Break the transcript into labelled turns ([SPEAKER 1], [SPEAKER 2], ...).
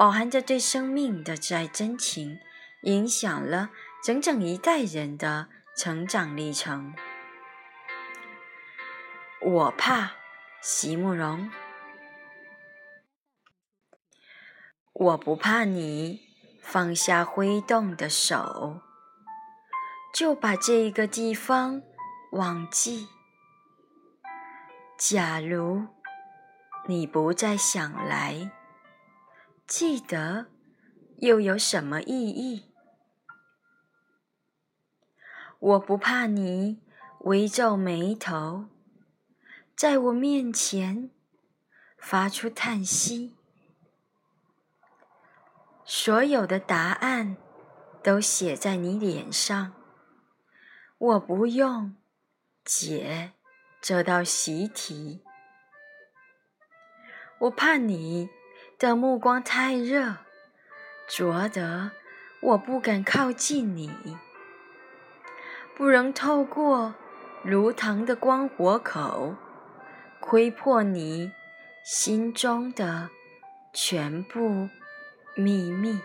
[SPEAKER 1] 饱含着对生命的挚爱真情，影响了整整一代人的成长历程。我怕席慕容，我不怕你放下挥动的手，就把这个地方忘记。假如。你不再想来，记得又有什么意义？我不怕你微皱眉头，在我面前发出叹息。所有的答案都写在你脸上，我不用解这道习题。我怕你的目光太热，灼得我不敢靠近你，不能透过炉膛的光火口窥破你心中的全部秘密。